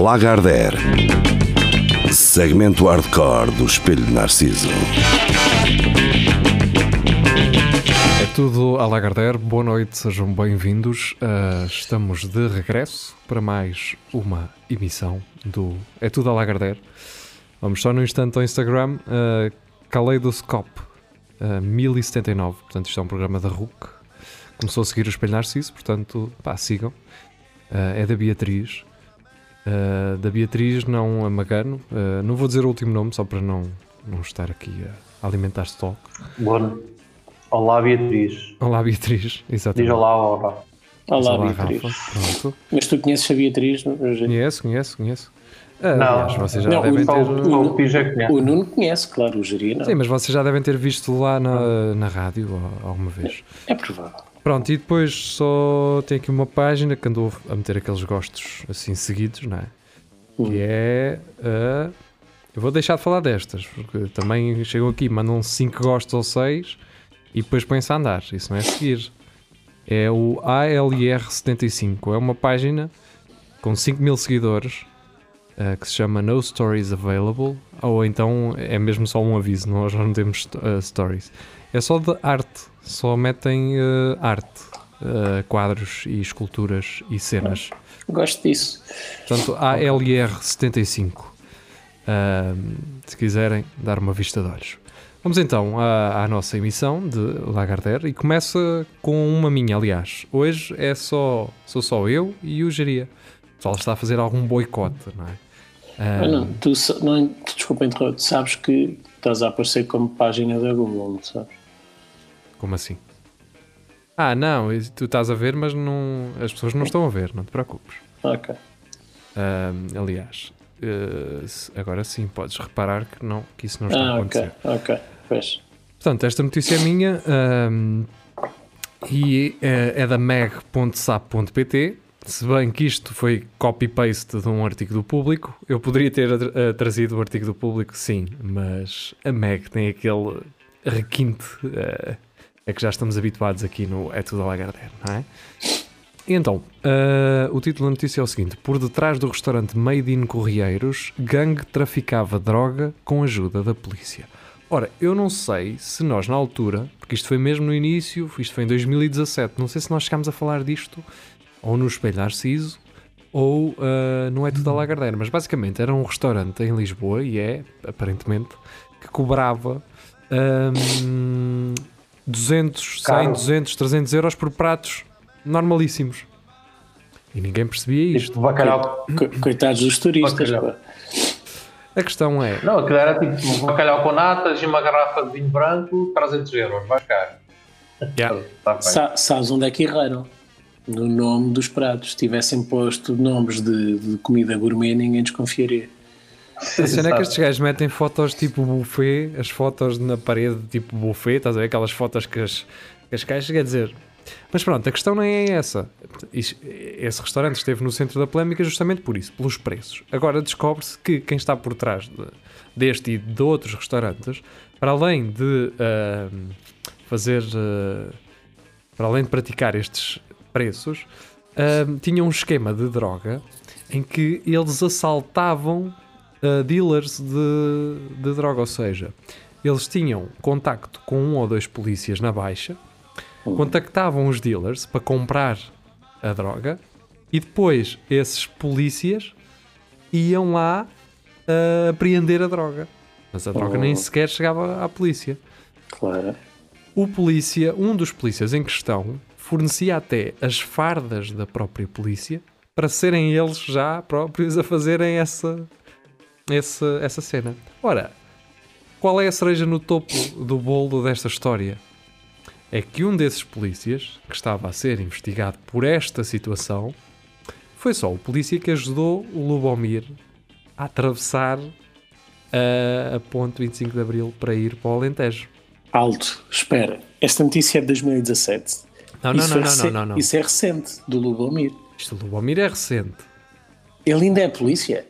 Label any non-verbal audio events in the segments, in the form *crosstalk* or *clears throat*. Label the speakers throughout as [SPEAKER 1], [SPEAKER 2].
[SPEAKER 1] Lagardère. Segmento hardcore do Espelho de Narciso.
[SPEAKER 2] É tudo a Lagardère, boa noite, sejam bem-vindos. Uh, estamos de regresso para mais uma emissão do É tudo a Lagardère. Vamos só no instante ao Instagram, uh, Kaleidoscope uh, 1079, portanto isto é um programa da RUC. Começou a seguir o Espelho Narciso, portanto, pá, sigam. Uh, é da Beatriz. Uh, da Beatriz, não a Magano. Uh, não vou dizer o último nome, só para não, não estar aqui a alimentar stock.
[SPEAKER 3] Boa. Olá, Beatriz.
[SPEAKER 2] Olá, Beatriz. Exatamente.
[SPEAKER 3] Diz olá, olá.
[SPEAKER 4] Olá,
[SPEAKER 2] Olá,
[SPEAKER 4] Beatriz.
[SPEAKER 2] Rafa. Pronto.
[SPEAKER 4] Mas tu conheces a Beatriz? não?
[SPEAKER 2] Conheço, conheço, conheço. Ah,
[SPEAKER 3] Não.
[SPEAKER 2] aliás, vocês já
[SPEAKER 4] Não,
[SPEAKER 2] devem
[SPEAKER 3] Só
[SPEAKER 2] ter.
[SPEAKER 3] o- o é.
[SPEAKER 4] O Nuno conhece, claro, o Jeri não.
[SPEAKER 2] Sim, mas vocês já devem ter visto lá na, na rádio alguma vez.
[SPEAKER 4] É provável.
[SPEAKER 2] Pronto, e depois só tem aqui uma página que andou a meter aqueles gostos assim seguidos, não é? Que é. a- eu vou deixar de falar destas, porque também chegam aqui, mandam 5 gostos ou 6 e depois põem-se a andar. Isso não é seguir. É o ALR75. É uma página com 5 mil seguidores eh, que se chama No Stories Available. Ou então é mesmo só um aviso, nós não temos eh, stories. É só de arte, só metem eh, arte, quadros e esculturas e cenas.
[SPEAKER 4] Gosto disso.
[SPEAKER 2] Portanto, ALR75. Ahm, se quiserem dar uma vista de olhos. Vamos então à, à nossa emissão de Lagardère e começa com uma minha, aliás. Hoje é só, sou só eu e o Geria. O pessoal está a fazer algum boicote, não é?
[SPEAKER 4] Ah, não, tu, não, desculpa interromper, tu sabes que estás a aparecer como página da Google, não sabes?
[SPEAKER 2] Como assim? Ah, não, tu estás a ver, mas não, as pessoas não estão a ver, não te preocupes.
[SPEAKER 4] Ok.
[SPEAKER 2] Aliás, eh, agora sim podes reparar que, não, que isso não está a
[SPEAKER 4] Ah,
[SPEAKER 2] acontecer.
[SPEAKER 4] ok, ok. Pois.
[SPEAKER 2] Portanto, esta notícia é minha ahm, e é, é da meg.sap.pt. Se bem que isto foi copy-paste de um artigo do público, eu poderia ter eh, trazido o artigo do público, sim, mas a Meg tem aquele requinte eh, a que já estamos habituados aqui no É Tudo Lagardère, não é? Então, eh, o título da notícia é o seguinte: Por detrás do restaurante Made in Correieiros, gangue traficava droga com ajuda da polícia. Ora, eu não sei se nós na altura, porque isto foi mesmo no início, isto foi em 2017, não sei se nós chegámos a falar disto ou no Espelho Narciso ou ah, não é tudo a Lagardère, mas basicamente era um restaurante em Lisboa e é, aparentemente, que cobrava ahm, 200, 100,
[SPEAKER 3] Caro.
[SPEAKER 2] 200, 300 euros por pratos normalíssimos. E ninguém percebia isto.
[SPEAKER 3] Tipo, bacalhau.
[SPEAKER 4] Co- Coitados dos turistas.
[SPEAKER 3] Bacalhau.
[SPEAKER 2] A questão é,
[SPEAKER 3] Não, aquilo era tipo um bacalhau com natas e uma garrafa de vinho branco, 300 euros, vai caro.
[SPEAKER 2] Yeah.
[SPEAKER 3] Tá.
[SPEAKER 4] Sa- sabes onde é que erraram? No nome dos pratos. Se tivessem posto nomes de, de comida gourmet, ninguém desconfiaria.
[SPEAKER 2] A cena é que estes gajos metem fotos tipo buffet, as fotos na parede tipo buffet, estás a ver? Aquelas fotos que as, que as caixas, quer dizer. Mas pronto, a questão não é essa. Esse restaurante esteve no centro da polémica justamente por isso, pelos preços. Agora descobre-se que quem está por trás de- deste e de outros restaurantes, para além de ahm, fazer. ah, para além de praticar estes preços, tinham um esquema de droga em que eles assaltavam uh, dealers de, de droga, ou seja, eles tinham contacto com um ou dois polícias na baixa, contactavam os dealers para comprar a droga e depois esses polícias iam lá uh, apreender a droga. Mas a droga nem sequer chegava à polícia.
[SPEAKER 4] Claro.
[SPEAKER 2] O polícia, um dos polícias em questão, fornecia até as fardas da própria polícia para serem eles já próprios a fazerem essa, essa, essa cena. Ora, qual é a cereja no topo do bolo desta história? É que um desses polícias, que estava a ser investigado por esta situação, foi só o polícia que ajudou o Lubomir a atravessar a, a ponte 25 de Abril para ir para o Alentejo.
[SPEAKER 4] Alto, espera. Esta notícia é de 2017.
[SPEAKER 2] Não, não,
[SPEAKER 4] Isso
[SPEAKER 2] não,
[SPEAKER 4] é
[SPEAKER 2] não,
[SPEAKER 4] recen-
[SPEAKER 2] não, não, não.
[SPEAKER 4] Isso é recente, do Lubomir.
[SPEAKER 2] Isto do Lubomir é recente.
[SPEAKER 4] Ele ainda é polícia?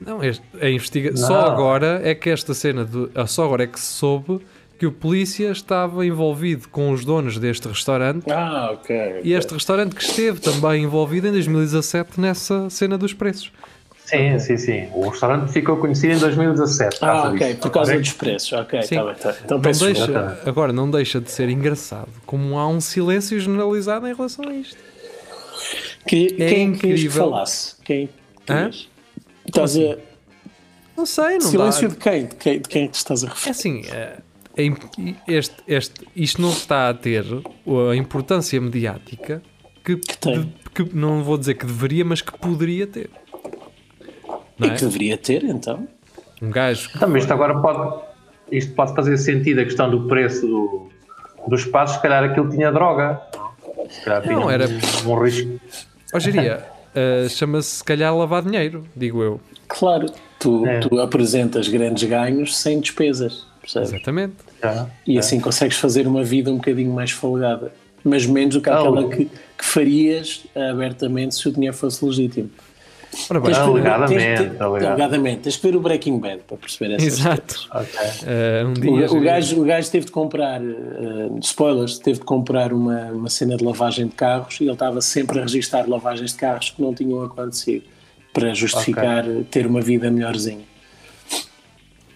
[SPEAKER 2] Não, este, a investiga... Só agora é que esta cena ah, Só agora é que se soube que o polícia estava envolvido com os donos deste restaurante
[SPEAKER 4] Ah, ok.
[SPEAKER 2] e este restaurante que esteve também envolvido em 2017 nessa cena dos preços.
[SPEAKER 3] Sim, sim, sim. O restaurante ficou conhecido em 2017. por
[SPEAKER 4] Ah, ok,
[SPEAKER 3] disso.
[SPEAKER 4] por causa
[SPEAKER 3] Ok?
[SPEAKER 4] dos preços. Ok,
[SPEAKER 2] Sim.
[SPEAKER 4] tá bem, tá. Então
[SPEAKER 2] Não deixa, agora, não deixa de ser engraçado como há um silêncio generalizado em relação a isto.
[SPEAKER 4] Que-
[SPEAKER 2] É
[SPEAKER 4] quem querias que
[SPEAKER 2] incrível.
[SPEAKER 4] falasse? Quem
[SPEAKER 2] Hã?
[SPEAKER 4] querias? Estás a...
[SPEAKER 2] Não sei, não
[SPEAKER 4] Silêncio
[SPEAKER 2] dá.
[SPEAKER 4] de quem? De quem, de quem é que te estás a
[SPEAKER 2] É
[SPEAKER 4] referir?
[SPEAKER 2] assim, é, é este, este, isto não está a ter a importância mediática que,
[SPEAKER 4] tem.
[SPEAKER 2] de- que não vou dizer que deveria, mas que poderia ter. Não
[SPEAKER 4] E
[SPEAKER 2] é?
[SPEAKER 4] que deveria ter, então.
[SPEAKER 2] Um gajo que
[SPEAKER 3] Então, mas isto agora pode, isto pode fazer sentido a questão do preço do, dos passos, se calhar aquilo tinha droga. Se calhar
[SPEAKER 2] Não,
[SPEAKER 3] tinha
[SPEAKER 2] era-
[SPEAKER 3] um, um risco.
[SPEAKER 2] Hoje diria, *laughs* eh, chama-se se calhar lavar dinheiro, digo eu.
[SPEAKER 4] Claro, tu,
[SPEAKER 3] É.
[SPEAKER 4] tu apresentas grandes ganhos sem despesas, percebes?
[SPEAKER 2] Exatamente.
[SPEAKER 3] Já.
[SPEAKER 4] E assim consegues fazer uma vida um bocadinho mais folgada. Mas menos do que
[SPEAKER 3] Ah,
[SPEAKER 4] aquela que, que farias abertamente se o dinheiro fosse legítimo.
[SPEAKER 2] Ora bem,
[SPEAKER 3] Alegadamente,
[SPEAKER 4] tens- alegadamente. Tens que ver o Breaking Bad para perceber essas
[SPEAKER 2] Exato.
[SPEAKER 3] Ok.
[SPEAKER 2] eh, um
[SPEAKER 4] O,
[SPEAKER 2] dia.
[SPEAKER 4] o,
[SPEAKER 2] geria-
[SPEAKER 4] gajo, o gajo teve de comprar, eh, spoilers, teve de comprar uma, uma cena de lavagem de carros e ele estava sempre a registrar lavagens de carros que não tinham acontecido para justificar eh, ter uma vida melhorzinha.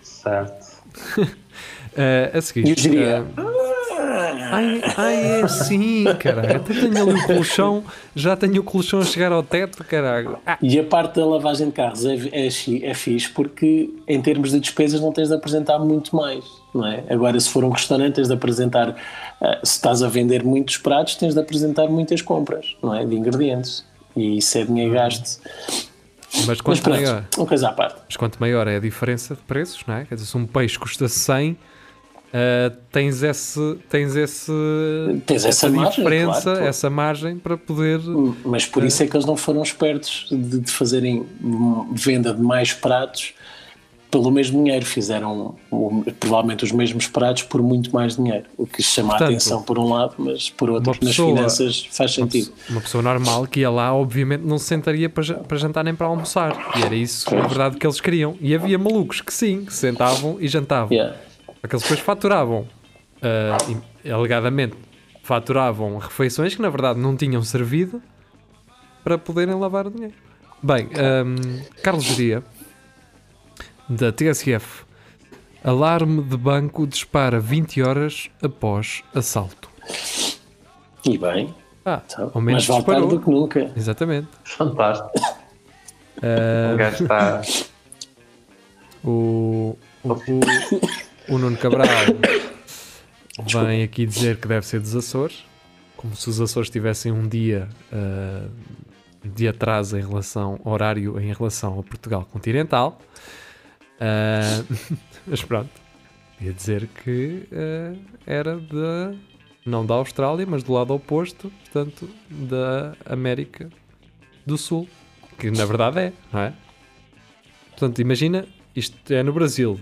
[SPEAKER 3] Certo. *laughs*
[SPEAKER 2] eh, a seguir.
[SPEAKER 4] E eu diria,
[SPEAKER 2] eh, Ai, ai, é assim, caralho. Até tenho ali o colchão, já tenho o colchão a chegar ao teto, caralho. Ah,
[SPEAKER 4] E a parte da lavagem de carros é, é, é fixe porque em termos de despesas não tens de apresentar muito mais, não é? Agora se for um restaurante tens de apresentar, ah, se estás a vender muitos pratos tens de apresentar muitas compras, não é? De ingredientes. E isso é dinheiro gasto.
[SPEAKER 2] mas
[SPEAKER 4] Mas
[SPEAKER 2] quanto
[SPEAKER 4] pronto,
[SPEAKER 2] maior,
[SPEAKER 4] uma coisa à parte.
[SPEAKER 2] mas quanto maior é a diferença de preços, não é? Quer dizer, se um peixe custa 100, eh, tens esse, tens esse,
[SPEAKER 4] Tens essa margem,
[SPEAKER 2] diferença,
[SPEAKER 4] claro, claro.
[SPEAKER 2] essa margem para poder.
[SPEAKER 4] Mas por isso é que eles não foram espertos de, de fazerem venda de mais pratos pelo mesmo dinheiro. Fizeram o- provavelmente os mesmos pratos por muito mais dinheiro. O que chama
[SPEAKER 2] Portanto,
[SPEAKER 4] a atenção por um lado, mas por outro,
[SPEAKER 2] uma
[SPEAKER 4] nas
[SPEAKER 2] pessoa-
[SPEAKER 4] finanças faz sentido.
[SPEAKER 2] pessoa, uma pessoa normal que ia lá, obviamente, não se sentaria para, ja- para jantar nem para almoçar. E era isso, na verdade, que eles queriam. E havia malucos que sim, que se sentavam e jantavam.
[SPEAKER 4] Yeah.
[SPEAKER 2] Aqueles depois faturavam, e, alegadamente, faturavam refeições que na verdade não tinham servido para poderem lavar o dinheiro. Bem, ahm, Carlos Geria, da TSF, alarme de banco dispara 20 horas após assalto.
[SPEAKER 4] E bem,
[SPEAKER 2] Ah,
[SPEAKER 4] então,
[SPEAKER 2] ao menos
[SPEAKER 4] mas vale do que nunca.
[SPEAKER 2] Exatamente.
[SPEAKER 3] Fantástico. O gajo está.
[SPEAKER 2] O, o, o, o Nuno Cabral *coughs* vem aqui dizer que deve ser dos Açores, como se os Açores tivessem um dia ah, de atraso em relação horário em relação ao Portugal continental. Ah, *laughs* mas pronto, ia dizer que ah, era da não da Austrália, mas do lado oposto, portanto, da América do Sul, que na verdade é, não é? Portanto, imagina, isto é no Brasil.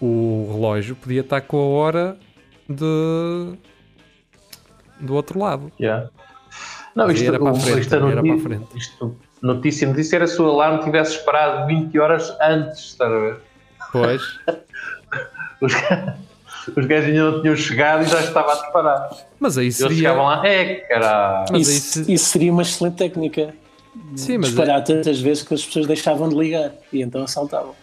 [SPEAKER 2] O relógio podia estar com a hora de do outro lado.
[SPEAKER 3] Yeah. Não, isto,
[SPEAKER 2] era para a frente,
[SPEAKER 3] isto é
[SPEAKER 2] era para a frente.
[SPEAKER 3] isto- notícia, notícia era se o alarme tivesse esperado 20 horas antes, estás a ver?
[SPEAKER 2] Pois, *laughs*
[SPEAKER 3] Os, os gajos ainda não tinham chegado e já estava a disparar.
[SPEAKER 2] mas aí
[SPEAKER 3] Eles
[SPEAKER 2] seria.
[SPEAKER 3] chegavam lá, é caralho.
[SPEAKER 2] Mas
[SPEAKER 4] Isso,
[SPEAKER 2] se-
[SPEAKER 4] isso seria uma excelente técnica.
[SPEAKER 2] Sim, mas,
[SPEAKER 4] Disparar tantas vezes que as pessoas deixavam de ligar e então assaltavam.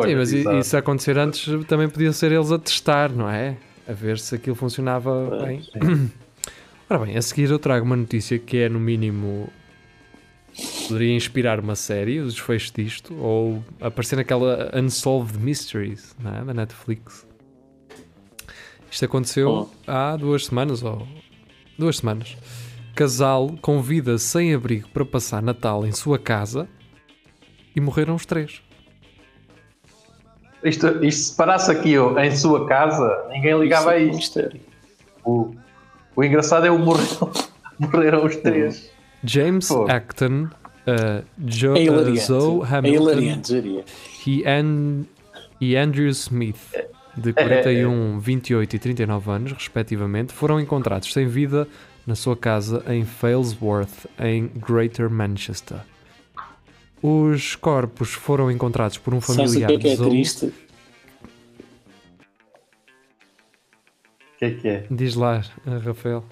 [SPEAKER 2] Sim, mas
[SPEAKER 3] exato.
[SPEAKER 2] isso acontecer antes também podia ser eles a testar, não é? A ver se aquilo funcionava bem. *clears throat* Ora bem, a seguir eu trago uma notícia que é no mínimo poderia inspirar uma série, os desfechos disto, ou aparecer naquela Unsolved Mysteries não é? da Netflix. Isto aconteceu há duas semanas, ou duas semanas. Casal convida sem abrigo para passar Natal em sua casa e morreram os três.
[SPEAKER 3] Isto, isto se parasse aqui ó, em sua casa, ninguém ligava a
[SPEAKER 4] Isso é um
[SPEAKER 3] isto.
[SPEAKER 4] mistério.
[SPEAKER 3] O, o engraçado é o morreram, *laughs* morreram os três.
[SPEAKER 2] James
[SPEAKER 3] Fogo.
[SPEAKER 2] Acton, uh, Jo-
[SPEAKER 4] É
[SPEAKER 2] uh. Zoe
[SPEAKER 4] É
[SPEAKER 2] Hamilton e, An- e Andrew Smith, de 41, 28 e 39 anos, respectivamente, foram encontrados sem vida na sua casa em Failsworth, em Greater Manchester. Os corpos foram encontrados por um
[SPEAKER 4] Sabes o
[SPEAKER 2] familiar
[SPEAKER 4] que é que é triste?
[SPEAKER 3] O que é que é?
[SPEAKER 2] Diz lá, uh, Rafael.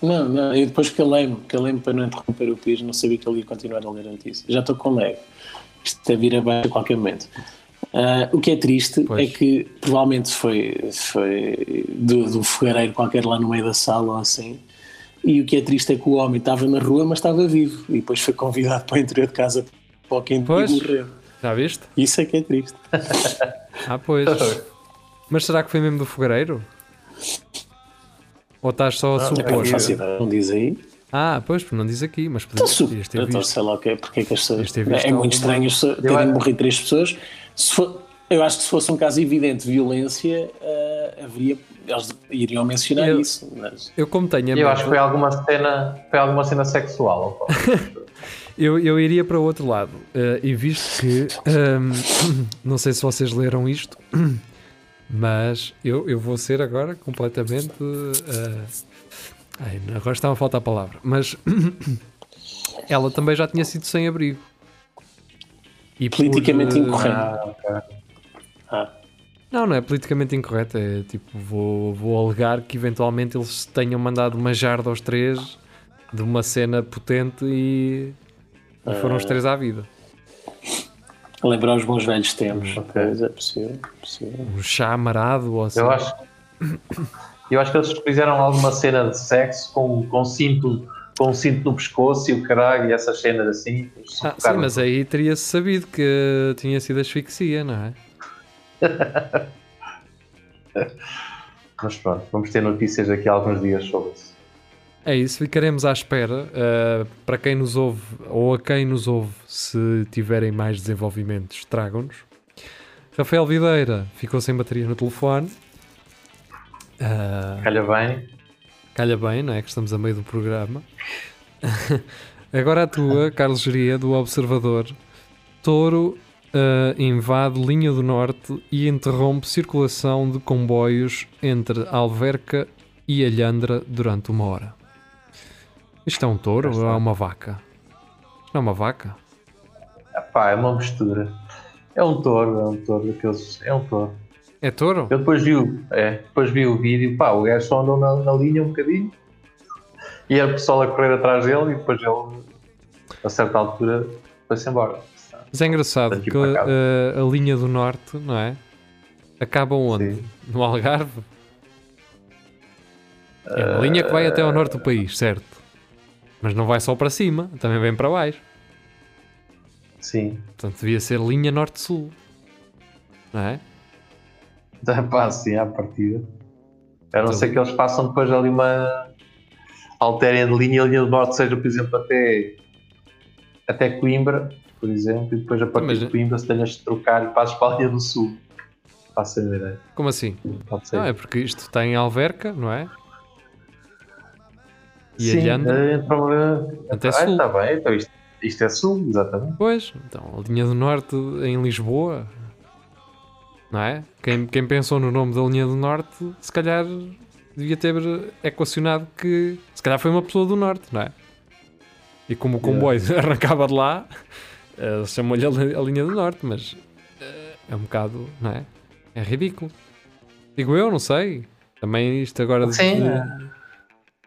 [SPEAKER 4] Não, não, eu depois calei-me, calei-me para não interromper o Pires, não sabia que ele ia continuar a ler a notícia. Já estou com lag. Isto é vir abaixo a qualquer momento. Ah, o que é triste
[SPEAKER 2] Pois.
[SPEAKER 4] é que provavelmente foi, foi do, do fogareiro qualquer lá no meio da sala ou assim. E o que é triste é que o homem estava na rua, mas estava vivo. E depois foi convidado para o interior de casa para o quente
[SPEAKER 2] Pois.
[SPEAKER 4] e morreu.
[SPEAKER 2] Já viste?
[SPEAKER 4] Isso é que é triste.
[SPEAKER 2] Ah, pois. *laughs* Mas será que foi mesmo do fogareiro? Ou estás só a
[SPEAKER 4] É não
[SPEAKER 2] supor?
[SPEAKER 4] ideia, não diz aí.
[SPEAKER 2] Ah, pois, porque não diz aqui, mas
[SPEAKER 4] Então,
[SPEAKER 2] podias,
[SPEAKER 4] su-
[SPEAKER 2] podias ter
[SPEAKER 4] então,
[SPEAKER 2] visto.
[SPEAKER 4] sei lá o que é, porque é que as pessoas.
[SPEAKER 2] Visto
[SPEAKER 4] É muito estranho as pessoas terem
[SPEAKER 3] acho-
[SPEAKER 4] morrido três pessoas. Se for- eu acho que se fosse um caso evidente de violência, ah, haveria, eles iriam mencionar
[SPEAKER 2] Eu-
[SPEAKER 4] isso. Mas,
[SPEAKER 2] Eu como tenho a
[SPEAKER 3] Eu acho que foi alguma cena, foi alguma cena sexual. *laughs*
[SPEAKER 2] eu, eu iria para o outro lado. eh, e visto que, ehm, *coughs* não sei se vocês leram isto, *coughs* mas eu, eu vou ser agora completamente. eh, ai, agora está a faltar a palavra. Mas *coughs* ela também já tinha sido sem abrigo. E por,
[SPEAKER 4] Politicamente
[SPEAKER 2] eh,
[SPEAKER 4] incorreto.
[SPEAKER 3] Ah, ok.
[SPEAKER 4] ah,
[SPEAKER 2] Não, não é politicamente incorreto. É tipo, vou, vou alegar que eventualmente eles tenham mandado uma jarda aos três de uma cena potente e, e foram os três à vida.
[SPEAKER 4] lembrar os bons velhos tempos.
[SPEAKER 3] Ok.
[SPEAKER 4] É possível. é possível.
[SPEAKER 2] Um chá amarado ou assim.
[SPEAKER 3] Eu acho, eu acho que eles fizeram alguma cena de sexo com, com cinto com um cinto no pescoço e o caralho e essas cenas assim.
[SPEAKER 2] Ah, sim, mas aí teria-se sabido que tinha sido asfixia, não é?
[SPEAKER 3] Mas pronto, vamos ter notícias daqui a alguns dias sobre isso.
[SPEAKER 2] É isso, ficaremos à espera. Uh, para quem nos ouve, ou a quem nos ouve, se tiverem mais desenvolvimentos, tragam-nos. Rafael Videira ficou sem bateria no telefone. Uh,
[SPEAKER 3] Calha bem.
[SPEAKER 2] calha bem, não é? Que estamos a meio do programa. *laughs* Agora a tua, Carlos Geria, do Observador. Touro uh, invade linha do norte e interrompe circulação de comboios entre Alverca e Alhandra durante uma hora. Isto é um touro ou é uma vaca? Não é uma vaca?
[SPEAKER 3] Epá, é uma mistura. É um touro, é um touro daqueles. É um touro.
[SPEAKER 2] É touro?
[SPEAKER 3] Eu depois vi, o- é, depois vi o vídeo, pá, o gajo só andou na, na linha um bocadinho e era o pessoal a correr atrás dele e depois ele, a certa altura, foi-se embora.
[SPEAKER 2] Mas é engraçado
[SPEAKER 3] Daqui
[SPEAKER 2] que
[SPEAKER 3] para cá.
[SPEAKER 2] uh, a linha do norte, não é? Acaba onde?
[SPEAKER 3] Sim.
[SPEAKER 2] No Algarve? É uma linha que vai até ao norte do país, certo? Mas não vai só para cima, também vem para baixo.
[SPEAKER 3] Sim.
[SPEAKER 2] Portanto, devia ser linha norte-sul. Não é?
[SPEAKER 3] Pá, sim, à partida. A não ser que eles façam depois ali uma. alterem de linha, a linha do norte seja, por exemplo, até. até Coimbra, por exemplo, e depois a partir
[SPEAKER 2] Mas-
[SPEAKER 3] de Coimbra se tenhas de trocar e passes para a linha do sul. Faço a ideia.
[SPEAKER 2] Como assim?
[SPEAKER 3] Pode ser.
[SPEAKER 2] Não, é porque isto está em Alverca, não é? E
[SPEAKER 3] Sim,
[SPEAKER 2] Alhandra?
[SPEAKER 3] eh, então,
[SPEAKER 2] Até
[SPEAKER 3] ah,
[SPEAKER 2] sul.
[SPEAKER 3] Está bem, então isto, isto é sul, exatamente.
[SPEAKER 2] Pois, então a linha do norte em Lisboa, não é? Quem, quem pensou no nome da linha do norte, se calhar devia ter equacionado que se calhar foi uma pessoa do norte, não é? E como o comboio *laughs* arrancava de lá, eh, chamou-lhe a, a linha do norte, mas eh, é um bocado, não é? É ridículo. Digo eu, não sei. Também isto agora de-
[SPEAKER 3] Sim,
[SPEAKER 2] de-.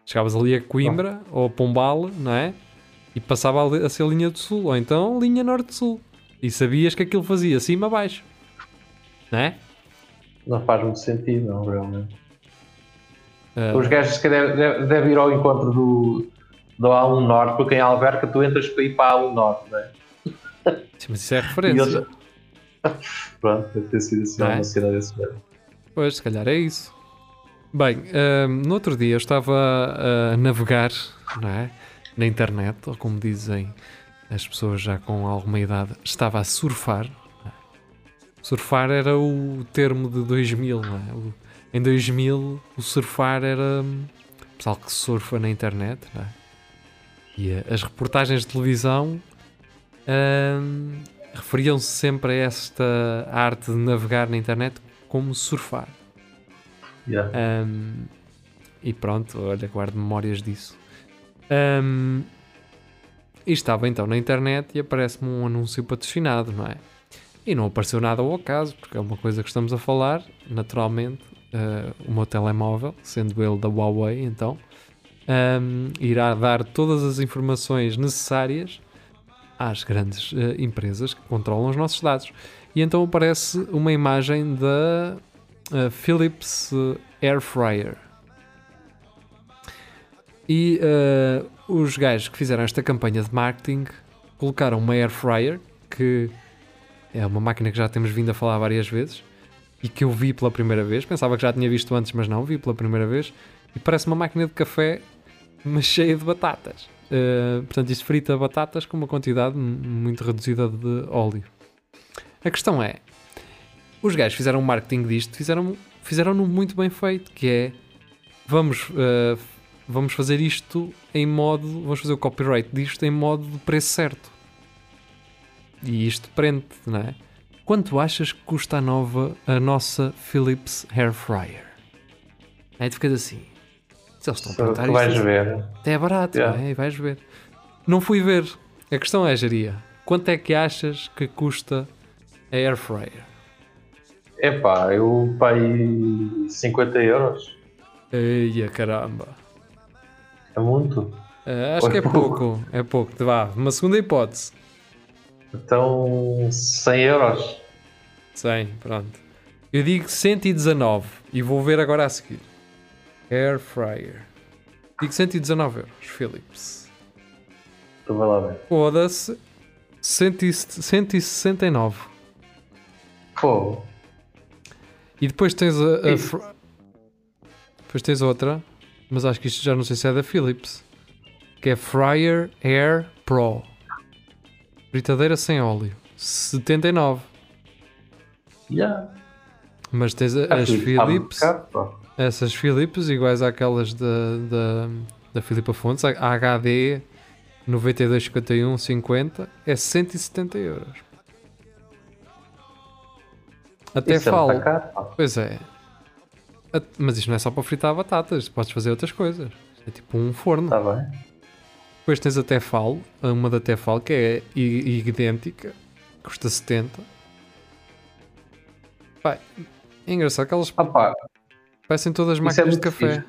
[SPEAKER 2] Chegavas ali a Coimbra ou a Pombal, não é? E passava a, a ser linha do sul, ou então linha norte-sul. E sabias que aquilo fazia cima-baixo. Não é?
[SPEAKER 3] Não faz muito sentido, não, realmente.
[SPEAKER 2] Ah,
[SPEAKER 3] Os gajos se calhar deve- devem ir ao encontro do, do A1 Norte, porque em Alverca tu entras para ir para a A1 Norte, não é?
[SPEAKER 2] Sim, mas isso é referência.
[SPEAKER 3] eles- *laughs* Pronto, deve ter sido assim
[SPEAKER 2] Não é?
[SPEAKER 3] uma cena desse mesmo.
[SPEAKER 2] Pois, se calhar é isso. Bem, ahm, no outro dia eu estava a navegar, não é? Na internet, ou como dizem as pessoas já com alguma idade, estava a surfar. é? Surfar era o termo de 2000, não é? O- em 2000, o surfar era hum, o pessoal que surfa na internet, não é? E eh, as reportagens de televisão ahm, referiam-se sempre a esta arte de navegar na internet como surfar.
[SPEAKER 3] Yeah.
[SPEAKER 2] Um, e pronto, olha, guardo memórias disso. Um, e estava então na internet e aparece-me um anúncio patrocinado, não é? E não apareceu nada ao acaso, porque é uma coisa que estamos a falar, naturalmente. uh, o meu telemóvel, sendo ele da Huawei, então, um, irá dar todas as informações necessárias às grandes uh, empresas que controlam os nossos dados. E então aparece uma imagem da uh, Philips Air Fryer. E uh, os gajos que fizeram esta campanha de marketing colocaram uma Air Fryer, que é uma máquina que já temos vindo a falar várias vezes e que eu vi pela primeira vez. Pensava que já tinha visto antes, mas não, vi pela primeira vez. E parece uma máquina de café, mas cheia de batatas. Uh, portanto, isso frita batatas com uma quantidade muito reduzida de óleo. A questão é: os gajos fizeram um marketing disto, fizeram, fizeram-no muito bem feito, que é vamos, uh, vamos fazer isto em modo, vamos fazer o copyright disto em modo de preço certo. E isto prende, não é? Quanto achas que custa a nova, a nossa Philips Hair Fryer? Aí tu ficas assim. Se eles estão a perguntar
[SPEAKER 3] Tu vais
[SPEAKER 2] isto,
[SPEAKER 3] ver.
[SPEAKER 2] até é barato,
[SPEAKER 3] Yeah.
[SPEAKER 2] não é? E vais ver. Não fui ver. A questão é, Jaria, quanto é que achas que custa a Air Fryer?
[SPEAKER 3] Epá, eu paguei 50 euros.
[SPEAKER 2] Eia, caramba.
[SPEAKER 3] É muito.
[SPEAKER 2] Ah, acho
[SPEAKER 3] Ou
[SPEAKER 2] que é
[SPEAKER 3] é pouco?
[SPEAKER 2] pouco. É pouco. Vá, uma segunda hipótese.
[SPEAKER 3] Então, 100 euros.
[SPEAKER 2] 100, pronto. Eu digo 119 e vou ver agora a seguir. Air Fryer. Digo 119 euros, Philips.
[SPEAKER 3] Tu vai lá ver.
[SPEAKER 2] Foda-se. 100 169.
[SPEAKER 3] Pô,
[SPEAKER 2] E depois tens a. a fr- Depois tens outra, mas acho que isto já não sei se é da Philips. Que é Fryer Air Pro. Fritadeira sem óleo. 79.
[SPEAKER 3] já.
[SPEAKER 2] Mas tens a- as Philips.
[SPEAKER 3] pá.
[SPEAKER 2] Essas Philips iguais àquelas da, da, da Filipa Fontes, a HD 9251 50 é 170 euros. Até
[SPEAKER 3] Isso é
[SPEAKER 2] falo.
[SPEAKER 3] pá.
[SPEAKER 2] Pois é. Mas isto não é só para fritar batatas, podes fazer outras coisas. É tipo um forno.
[SPEAKER 3] Tá bem.
[SPEAKER 2] Depois tens a Tefal, uma da Tefal que é idêntica, custa 70. Pá, é engraçado que elas
[SPEAKER 3] Ah, pá,
[SPEAKER 2] parecem todas
[SPEAKER 3] é
[SPEAKER 2] máquinas de
[SPEAKER 3] muito
[SPEAKER 2] café.
[SPEAKER 3] fixe.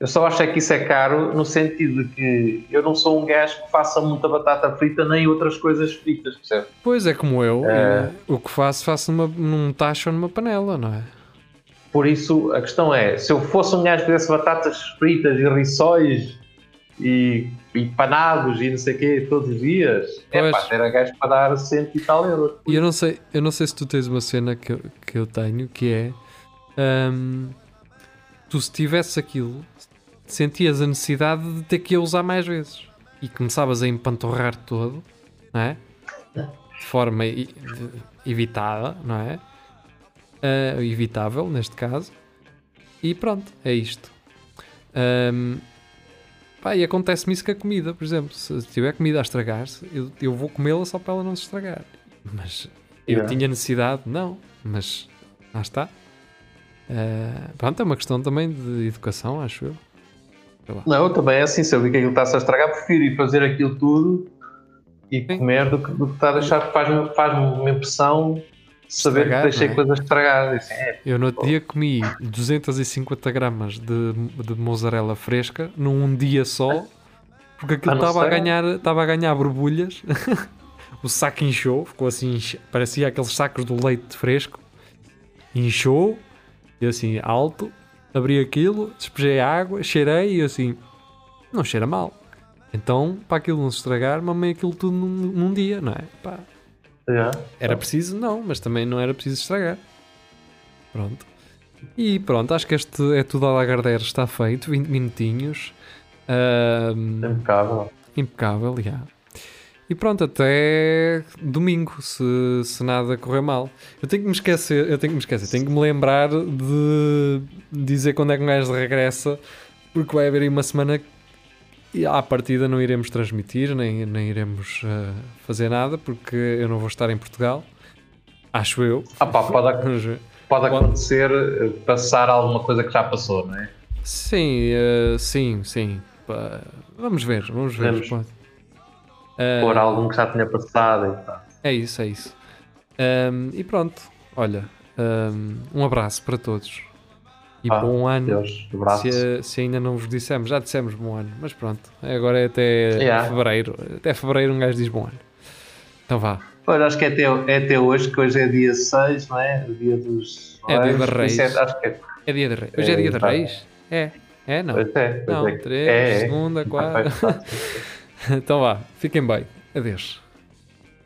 [SPEAKER 3] eu só acho é que isso é caro no sentido de que eu não sou um gajo que faça muita batata frita nem outras coisas fritas, percebe?
[SPEAKER 2] Pois é, como eu,
[SPEAKER 3] É.
[SPEAKER 2] o que faço, faço numa, num tacho ou numa panela, não é?
[SPEAKER 3] Por isso, a questão é, se eu fosse um gajo que fizesse batatas fritas e rissóis e, e panados e não sei o quê todos os dias, é
[SPEAKER 2] Pois.
[SPEAKER 3] pá, era gajo para dar cento e tal euros.
[SPEAKER 2] E eu não sei, eu não sei se tu tens uma cena que, que eu tenho, que é hum, tu se tivesse aquilo, sentias a necessidade de ter que a usar mais vezes e começavas a empanturrar todo, não é? De forma evitada, não é? Ah, evitável neste caso. E pronto, é isto. Hum, pá, e acontece-me isso com a comida, por exemplo, se tiver comida a estragar-se, eu, eu vou comê-la só para ela não se estragar. Mas eu
[SPEAKER 3] Yeah.
[SPEAKER 2] tinha necessidade, não, mas lá está. Ah, pronto, é uma questão também de educação, acho eu.
[SPEAKER 3] Não, também é assim, se eu vi que aquilo está-se a estragar, prefiro ir fazer aquilo tudo e
[SPEAKER 2] Sim.
[SPEAKER 3] comer do que, do que estar a deixar, faz-me faz uma impressão saber
[SPEAKER 2] Estragar,
[SPEAKER 3] que deixei
[SPEAKER 2] é?
[SPEAKER 3] coisas estragadas. É,
[SPEAKER 2] Eu no outro dia comi 250 gramas de, de mozzarella fresca num dia só, porque aquilo
[SPEAKER 3] Ah,
[SPEAKER 2] estava a ganhar, estava a ganhar borbulhas. *laughs* o saco inchou, ficou assim, parecia aqueles sacos do leite fresco. Inchou, e assim, alto, abri aquilo, despejei a água, cheirei e assim, não cheira mal. Então, para aquilo não se estragar, mamei aquilo tudo num, num dia, não é? Pá,
[SPEAKER 3] é.
[SPEAKER 2] era preciso? Não, mas também não era preciso estragar. Pronto. E pronto, acho que este é tudo a Lagardère está feito, 20 minutinhos.
[SPEAKER 3] É impecável.
[SPEAKER 2] impecável, já. E pronto, até domingo, se, se nada correr mal. Eu tenho que me esquecer, eu tenho que me esquecer, tenho que me lembrar de dizer quando é que um gajo regressa, porque vai haver aí uma semana e à partida não iremos transmitir, nem, nem iremos ah, fazer nada, porque eu não vou estar em Portugal. Acho eu.
[SPEAKER 3] Ah pá, pode,
[SPEAKER 2] ver. *laughs*
[SPEAKER 3] pode acontecer eh, passar alguma coisa que já passou, não é?
[SPEAKER 2] Sim, eh, sim, sim. Pá, Vamos ver, vamos ver.
[SPEAKER 3] Vamos.
[SPEAKER 2] Eh,
[SPEAKER 3] Por algum que já tinha passado e tal.
[SPEAKER 2] É isso, é isso. Ahm, e pronto, olha, ahm, um abraço para todos. E
[SPEAKER 3] Ah,
[SPEAKER 2] bom ano.
[SPEAKER 3] Deus.
[SPEAKER 2] Se, se ainda não vos dissemos, já dissemos bom ano, mas pronto, agora é até
[SPEAKER 3] Yeah.
[SPEAKER 2] fevereiro. Até fevereiro um gajo diz bom ano. Então vá.
[SPEAKER 3] Pois, acho que é até, é até hoje, que hoje é dia 6, não é? Dia dos.
[SPEAKER 2] É dia
[SPEAKER 3] isso
[SPEAKER 2] Reis.
[SPEAKER 3] acho que é.
[SPEAKER 2] É dia de reis. Hoje é,
[SPEAKER 3] É,
[SPEAKER 2] dia de
[SPEAKER 3] tá.
[SPEAKER 2] reis? É. É, não.
[SPEAKER 3] Pois é, pois
[SPEAKER 2] Não,
[SPEAKER 3] é.
[SPEAKER 2] três,
[SPEAKER 3] É, é.
[SPEAKER 2] segunda, quarta. Então vá, fiquem bem. Adeus.